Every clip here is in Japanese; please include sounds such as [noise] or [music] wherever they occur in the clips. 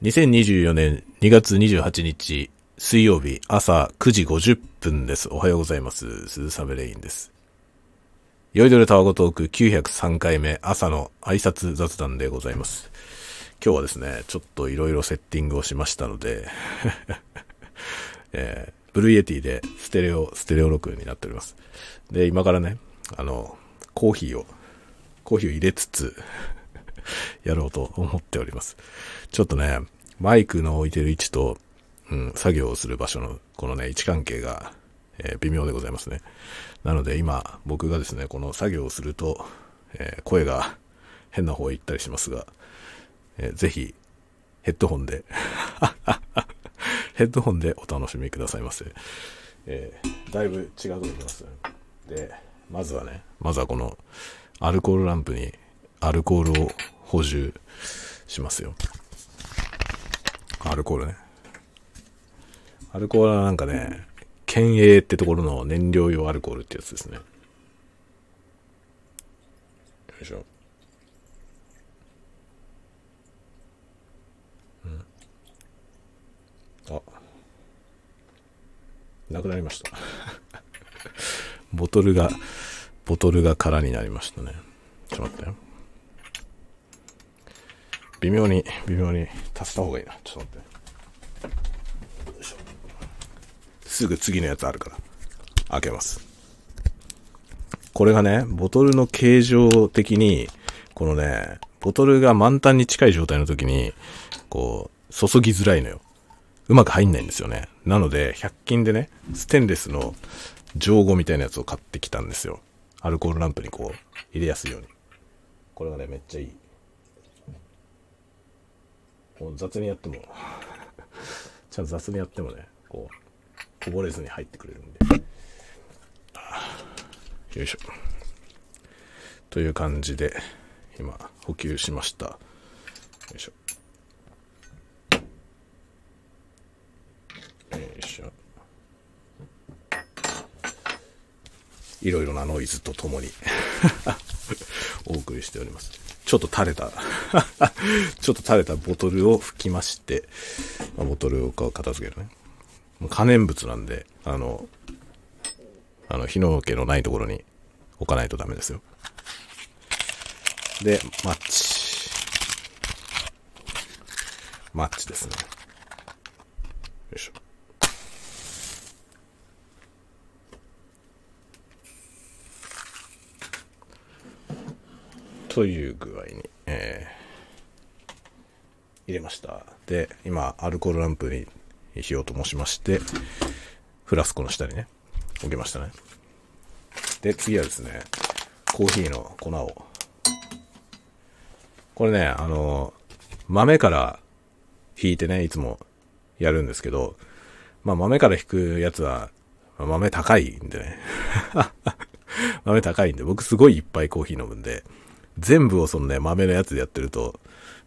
2024年2月28日水曜日朝9時50分です。おはようございます。鈴雨レインです。酔いどれタワゴトーク903回目朝の挨拶雑談でございます。今日はですね、ちょっといろいろセッティングをしましたので、[laughs] えー、 Blue Yeti でステレオ、ステレオ録音になっております。で、今からね、あの、コーヒーを、コーヒーを入れつつ、やろうと思っております。ちょっとね、マイクの置いてる位置と、うん、作業をする場所の、このね、位置関係が、えー微妙でございますね。なので今、僕がですね、この作業をすると、えー声が変な方へ行ったりしますが、えーぜひ、ヘッドホンで、[laughs] ヘッドホンでお楽しみくださいませ。えーだいぶ違うと思います。で、まずはね、まずはこの、アルコールランプに、アルコールを補充しますよ。アルコールね。アルコールはなんかね、県営ってところの燃料用アルコールってやつですね。よいしょ。うん。あ。なくなりました。[laughs] ボトルが、ボトルが空になりましたね。ちょっと待ってよ。微妙に、微妙に足した方がいいな。ちょっと待って。よいしょ。すぐ次のやつあるから。開けます。これがね、ボトルの形状的に、このね、ボトルが満タンに近い状態の時に、こう、注ぎづらいのよ。うまく入んないんですよね。なので、100均でね、ステンレスの上後みたいなやつを買ってきたんですよ。アルコールランプにこう、入れやすいように。これがね、めっちゃいい。こう雑にやっても、ちゃんと雑にやってもね、こう、こぼれずに入ってくれるんで。あよいしょ。という感じで、今、補給しました。よいしょ。よいしょ。いろいろなノイズとともに [laughs] お送りしております。ちょっと垂れた [laughs] ちょっと垂れたボトルを拭きまして、まあボトルを片付けるね。可燃物なんで、あの、あの、火の気のないところに置かないとダメですよ。で、マッチ。マッチですね。よいしょ。という具合に、えー入れました。で、今、アルコールランプに火を灯しまして、フラスコの下にね、置きましたね。で、次はですね、コーヒーの粉を。これね、あの、豆から引いてね、いつもやるんですけど、まあ豆から引くやつは、まあ豆高いんでね。[laughs] 豆高いんで、僕すごいいっぱいコーヒー飲むんで、全部をそのね、豆のやつでやってると、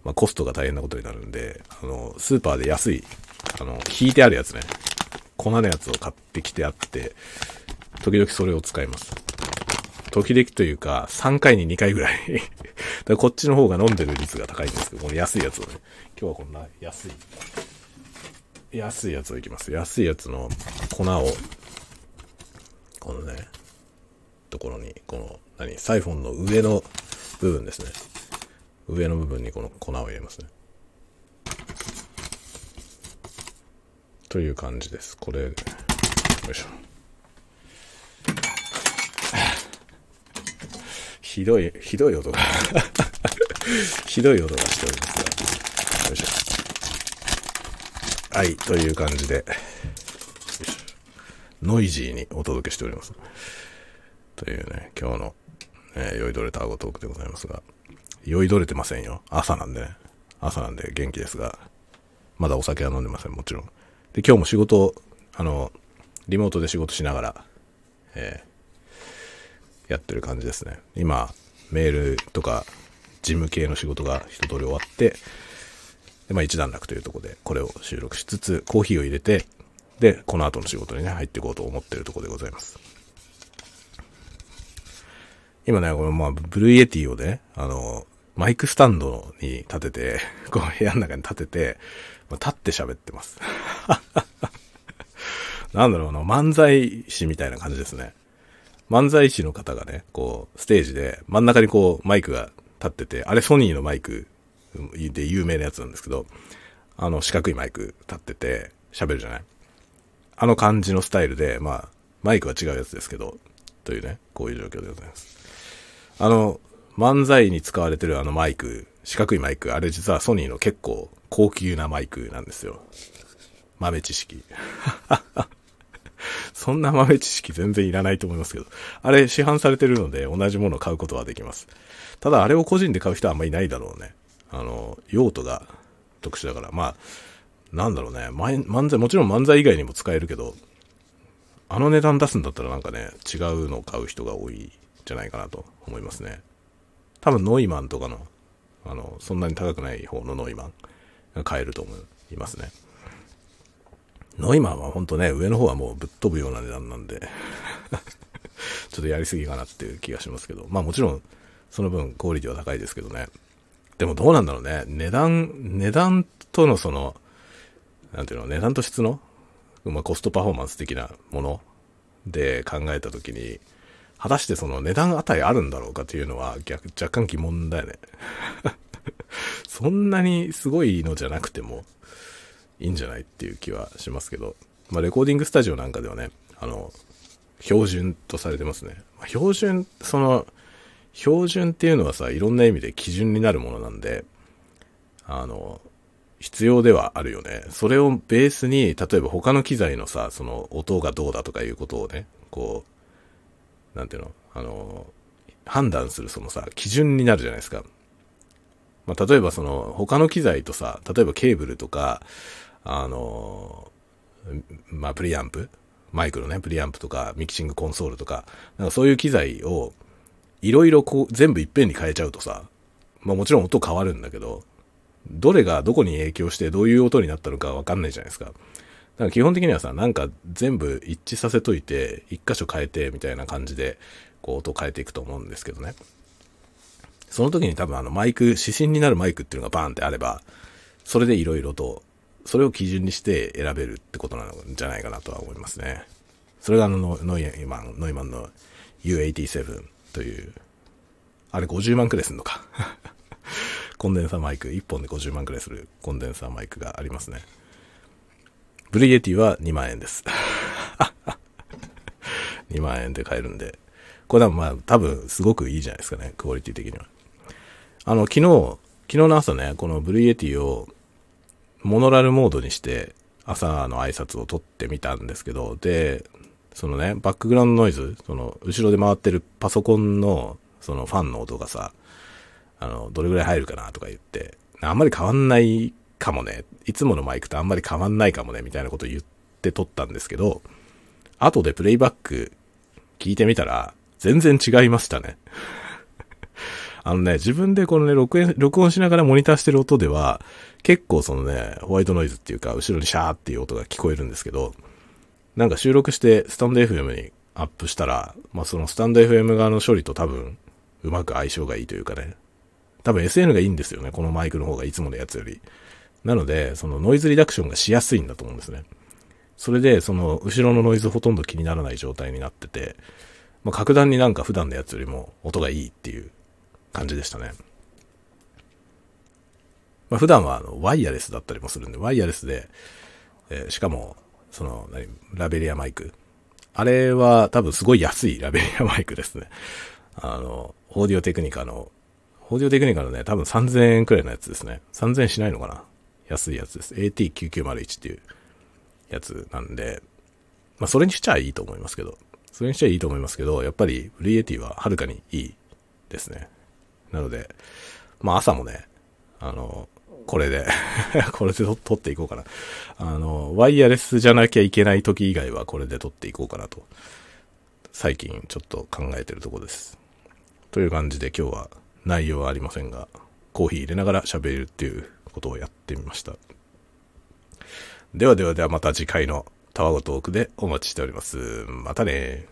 まあコストが大変なことになるんで、あの、スーパーで安い、あの、引いてあるやつね、粉のやつを買ってきてあって、時々それを使います。時々というか、3回に2回ぐらい。[laughs] だからこっちの方が飲んでる率が高いんですけど、この安いやつをね、今日はこんな安い、安いやつをいきます。安いやつの粉を、このね、ところに、この、何、サイフォンの上の部分ですね。上の部分にこの粉を入れますね。という感じです。これ、よいしょ。ひどい、ひどい音が [laughs] ひどい音がしておりますが。よいしょ。はい、という感じで、ノイジーにお届けしております。というね、今日の、えー酔いどれタワゴトークでございますが、酔いどれてませんよ。朝なんでね。朝なんで元気ですが、まだお酒は飲んでません、もちろん。で、今日も仕事、あの、リモートで仕事しながら、えーやってる感じですね。今、メールとか、事務系の仕事が一通り終わって、で、まあ一段落というとこで、これを収録しつつ、コーヒーを入れて、で、この後の仕事にね、入っていこうと思ってるとこでございます。今ね、このまあ、 Blue Yeti をね、あの、マイクスタンドに立てて、[laughs] こう部屋の中に立てて、立って喋ってます。[laughs] なんだろうな、漫才師みたいな感じですね。漫才師の方がね、こう、ステージで真ん中にこう、マイクが立ってて、あれソニーのマイクで有名なやつなんですけど、あの、四角いマイク立ってて、喋るじゃないあの感じのスタイルで、まあ、マイクは違うやつですけど、というね、こういう状況でございます。あの、漫才に使われてるあのマイク、四角いマイク、あれ実はソニーの結構高級なマイクなんですよ。豆知識。[laughs] そんな豆知識全然いらないと思いますけど。あれ市販されてるので同じものを買うことはできます。ただあれを個人で買う人はあんまりいないだろうね。あの、用途が特殊だから。まあ、なんだろうね。漫才、もちろん漫才以外にも使えるけど、あの値段出すんだったらなんかね、違うのを買う人が多いじゃないかなと思いますね。多分ノイマンとかの、あの、そんなに高くない方のノイマンが買えると思いますね。ノイマンはほんとね、上の方はもうぶっ飛ぶような値段なんで [laughs] ちょっとやりすぎかなっていう気がしますけど、まあもちろん、その分クオリティは高いですけどね。でもどうなんだろうね。値段、値段とのその、なんていうの、値段と質の、まあコストパフォーマンス的なもので考えたときに、果たしてその値段値あるんだろうかというのは逆、若干疑問だよね。[laughs] そんなにすごいのじゃなくても、いいんじゃないっていう気はしますけど、まあ、レコーディングスタジオなんかではね、あの、標準とされてますね。まあ、標準、その、標準っていうのはさ、いろんな意味で基準になるものなんで、あの、必要ではあるよね。それをベースに、例えば他の機材のさ、その音がどうだとかいうことをね、こう、なんていうの、あの、判断するそのさ、基準になるじゃないですか。まあ、例えばその、他の機材とさ、例えばケーブルとか、あの、まあ、プリアンプ？マイクのね、プリアンプとか、ミキシングコンソールとか、なんかそういう機材を、いろいろこう、全部いっぺんに変えちゃうとさ、まあもちろん音変わるんだけど、どれがどこに影響してどういう音になったのかわかんないじゃないですか。だから基本的にはさ、なんか全部一致させといて、一箇所変えてみたいな感じで、こう音変えていくと思うんですけどね。その時に多分あのマイク、指針になるマイクっていうのがバーンってあれば、それでいろいろとそれを基準にして選べるってことなんじゃないかなとは思いますね。それがあのノイマン、ノイマンの U87 という、あれ50万くらいすんのか。[laughs] コンデンサーマイク、1本で50万くらいするコンデンサーマイクがありますね。ブルイエティは2万円です。[laughs] 2万円で買えるんで。これはまあ多分すごくいいじゃないですかね、クオリティ的には。あの、昨日、昨日の朝ね、このブルイエティをモノラルモードにして朝の挨拶を撮ってみたんですけど、で、そのね、バックグラウンドノイズ、その、後ろで回ってるパソコンの、そのファンの音がさ、あの、どれぐらい入るかなとか言って、あんまり変わんないかもね、いつものマイクとあんまり変わんないかもね、みたいなこと言って撮ったんですけど、後でプレイバック聞いてみたら、全然違いましたね。[laughs] あのね、自分でこのね、録音、録音しながらモニターしてる音では、結構そのね、ホワイトノイズっていうか、後ろにシャーっていう音が聞こえるんですけど、なんか収録してスタンド FM にアップしたら、まあそのスタンド FM 側の処理と多分、うまく相性がいいというかね、多分 SN がいいんですよね、このマイクの方がいつものやつより。なので、そのノイズリダクションがしやすいんだと思うんですね。それで、その後ろのノイズほとんど気にならない状態になってて、まあ、格段になんか普段のやつよりも音がいいっていう感じでしたね。まあ、普段はあのワイヤレスだったりもするんで、ワイヤレスで、えー、しかも、その、何、ラベリアマイク。あれは多分すごい安い [laughs] ラベリアマイクですね。あの、オーディオテクニカの、オーディオテクニカのね、多分3000円くらいのやつですね。3000円しないのかな安いやつです。AT9901 っていうやつなんで、まあそれにしちゃいいと思いますけど、それにしちゃいいと思いますけど、やっぱりブリエティははるかにいいですね。なので、まあ朝もね、あの、これで [laughs] これで撮っていこうかな。あの、ワイヤレスじゃなきゃいけない時以外はこれで撮っていこうかなと、最近ちょっと考えてるとこです。という感じで今日は内容はありませんが、コーヒー入れながら喋るっていうことをやってみました。ではではではまた次回のタワゴトークでお待ちしております。またね